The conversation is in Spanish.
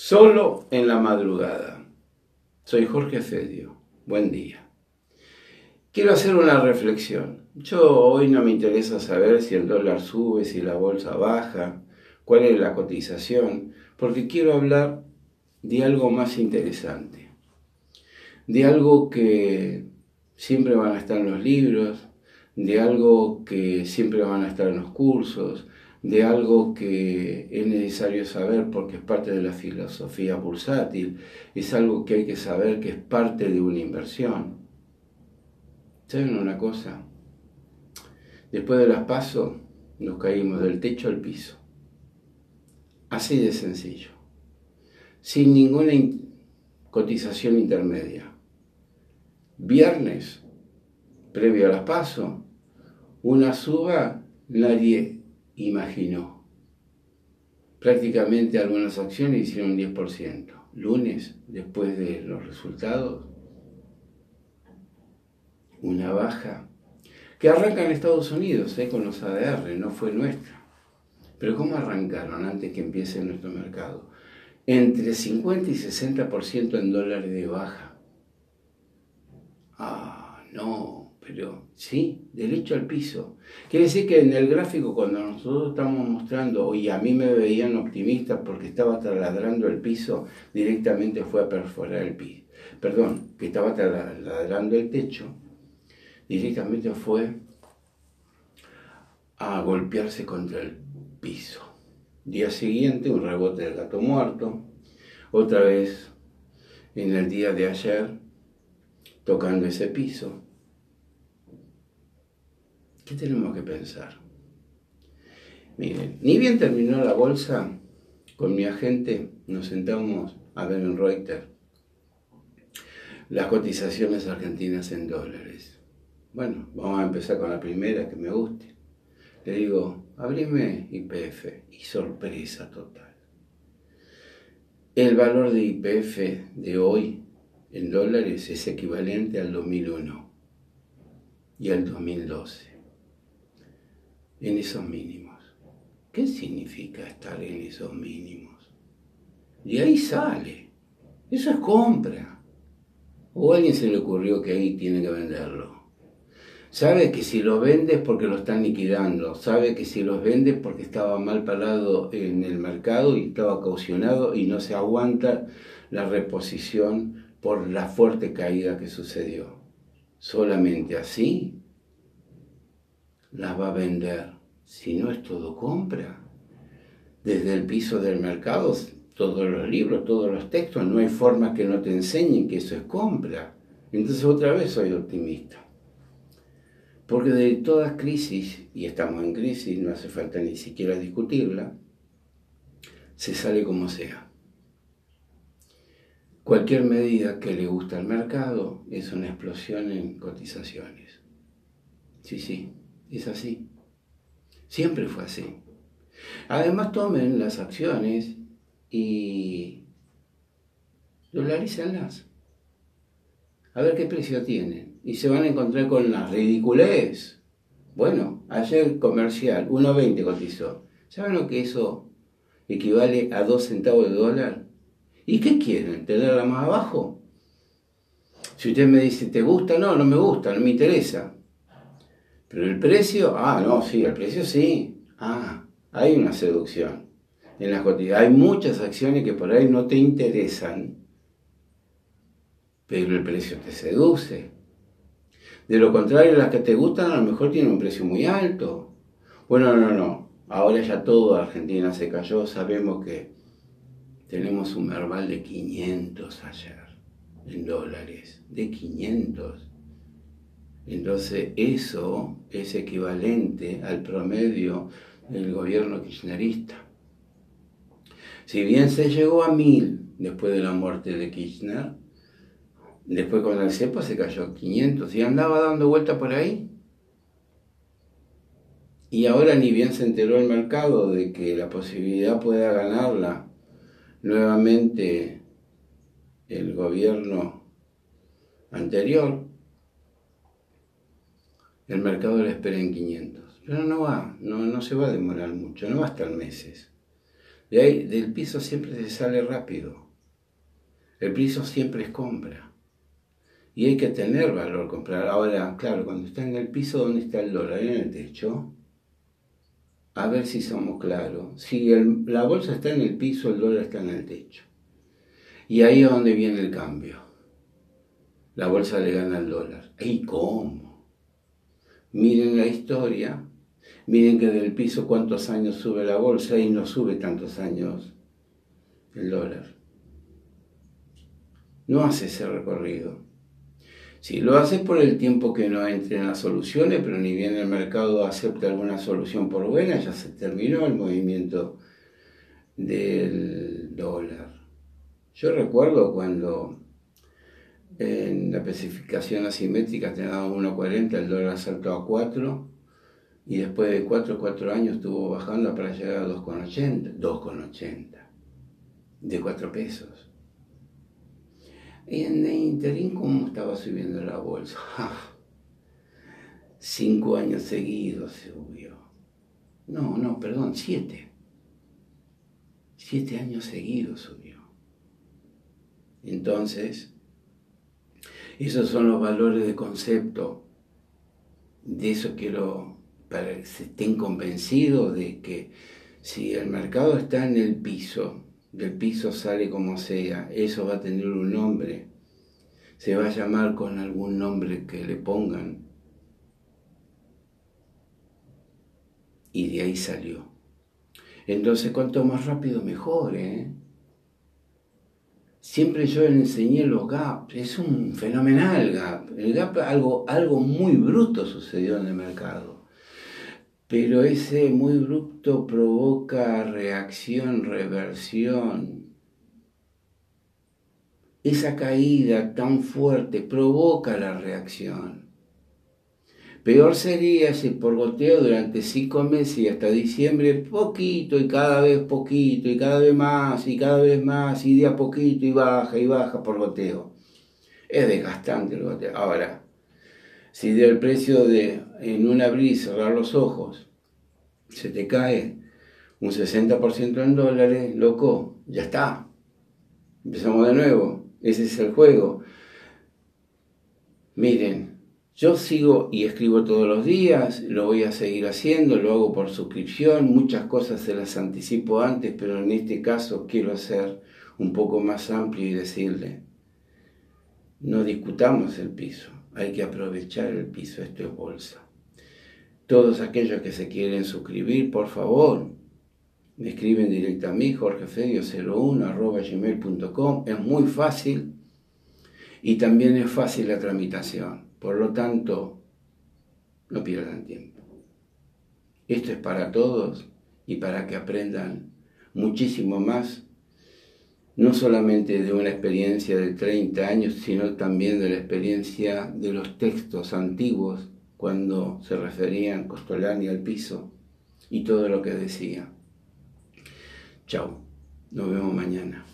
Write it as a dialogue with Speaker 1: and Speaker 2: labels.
Speaker 1: Solo en la madrugada. Soy Jorge Fedio. Buen día. Quiero hacer una reflexión. Yo hoy no me interesa saber si el dólar sube, si la bolsa baja, cuál es la cotización, porque quiero hablar de algo más interesante. De algo que siempre van a estar en los libros, de algo que siempre van a estar en los cursos, de algo que es necesario saber porque es parte de la filosofía bursátil, es algo que hay que saber que es parte de una inversión. ¿Saben una cosa? Después de las pasos nos caímos del techo al piso. Así de sencillo. Sin ninguna cotización intermedia. Viernes, previo a las pasos, una suba, nadie imaginó. Prácticamente algunas acciones hicieron 10%. Lunes, después de los resultados, una baja que arranca en Estados Unidos eh, con los ADR, no fue nuestra. Pero ¿cómo arrancaron antes que empiece nuestro mercado? Entre 50 y 60% en dólares de baja. Ah, no, pero sí, derecho al piso. Quiere decir que en el gráfico cuando nosotros estamos mostrando, y a mí me veían optimista porque estaba taladrando el piso, directamente fue a perforar el piso. Perdón, que estaba taladrando el techo, directamente fue a golpearse contra el piso. Día siguiente, un rebote del gato muerto, otra vez en el día de ayer, tocando ese piso ¿Qué tenemos que pensar? Miren, ni bien terminó la bolsa, con mi agente nos sentamos a ver en Reuters las cotizaciones argentinas en dólares. Bueno, vamos a empezar con la primera que me guste. Le digo, abrime IPF y sorpresa total. El valor de IPF de hoy en dólares es equivalente al 2001 y al 2012 en esos mínimos. ¿Qué significa estar en esos mínimos? Y ahí sale. Eso es compra. O a alguien se le ocurrió que ahí tiene que venderlo. Sabe que si lo vende es porque lo están liquidando. Sabe que si los vende es porque estaba mal parado en el mercado y estaba caucionado y no se aguanta la reposición por la fuerte caída que sucedió. Solamente así las va a vender. Si no es todo compra. Desde el piso del mercado, todos los libros, todos los textos, no hay forma que no te enseñen que eso es compra. Entonces otra vez soy optimista. Porque de todas crisis, y estamos en crisis, no hace falta ni siquiera discutirla, se sale como sea. Cualquier medida que le gusta al mercado es una explosión en cotizaciones. Sí, sí. Es así. Siempre fue así. Además tomen las acciones y dolarícenlas. A ver qué precio tienen. Y se van a encontrar con la ridiculez. Bueno, ayer comercial, 1.20 cotizó. ¿Saben lo que eso equivale a 2 centavos de dólar? ¿Y qué quieren? ¿Tenerla más abajo? Si usted me dice, ¿te gusta? No, no me gusta, no me interesa. Pero el precio, ah, no, sí, el precio sí. Ah, hay una seducción en las Hay muchas acciones que por ahí no te interesan, pero el precio te seduce. De lo contrario, las que te gustan a lo mejor tienen un precio muy alto. Bueno, no, no. Ahora ya todo Argentina se cayó. Sabemos que tenemos un verbal de 500 ayer en dólares. De 500. Entonces eso es equivalente al promedio del gobierno kirchnerista. Si bien se llegó a mil después de la muerte de Kirchner, después con el CEPA se cayó a 500 y andaba dando vuelta por ahí. Y ahora ni bien se enteró el mercado de que la posibilidad pueda ganarla nuevamente el gobierno anterior, el mercado la espera en 500. Pero no va, no, no se va a demorar mucho, no va a estar meses. De ahí, del piso siempre se sale rápido. El piso siempre es compra. Y hay que tener valor comprar. Ahora, claro, cuando está en el piso, ¿dónde está el dólar? En el techo. A ver si somos claros. Si la bolsa está en el piso, el dólar está en el techo. Y ahí es donde viene el cambio. La bolsa le gana al dólar. ¿Y cómo? Miren la historia. Miren que del piso cuántos años sube la bolsa y no sube tantos años el dólar. No hace ese recorrido. Si lo hace por el tiempo que no entre en las soluciones, pero ni bien el mercado acepta alguna solución por buena, ya se terminó el movimiento del dólar. Yo recuerdo cuando en la especificación asimétrica tenía 1.40, el dólar saltó a 4 y después de 4 4 años estuvo bajando para llegar a 2,80, 2,80 de 4 pesos. Y en el interín, ¿cómo estaba subiendo la bolsa? Cinco años seguidos subió. No, no, perdón, siete. Siete años seguidos subió. Entonces, esos son los valores de concepto. De eso quiero para que estén convencidos de que si el mercado está en el piso, del piso sale como sea, eso va a tener un nombre, se va a llamar con algún nombre que le pongan. Y de ahí salió. Entonces, cuanto más rápido, mejor, ¿eh? Siempre yo enseñé los gaps, es un fenomenal gap. El gap, algo, algo muy bruto sucedió en el mercado pero ese muy bruto provoca reacción, reversión. Esa caída tan fuerte provoca la reacción. Peor sería si por goteo durante cinco meses y hasta diciembre poquito y cada vez poquito y cada vez más y cada vez más y de a poquito y baja y baja por goteo. Es desgastante el goteo. Ahora, si del precio de en un abrir cerrar los ojos se te cae un 60% en dólares, loco, ya está. Empezamos de nuevo. Ese es el juego. Miren, yo sigo y escribo todos los días, lo voy a seguir haciendo, lo hago por suscripción, muchas cosas se las anticipo antes, pero en este caso quiero hacer un poco más amplio y decirle, no discutamos el piso, hay que aprovechar el piso, esto es bolsa. Todos aquellos que se quieren suscribir, por favor, me escriben directo a mí, jorgefedio01 Es muy fácil y también es fácil la tramitación. Por lo tanto, no pierdan tiempo. Esto es para todos y para que aprendan muchísimo más no solamente de una experiencia de 30 años, sino también de la experiencia de los textos antiguos cuando se referían Costolani al piso y todo lo que decía. Chao, nos vemos mañana.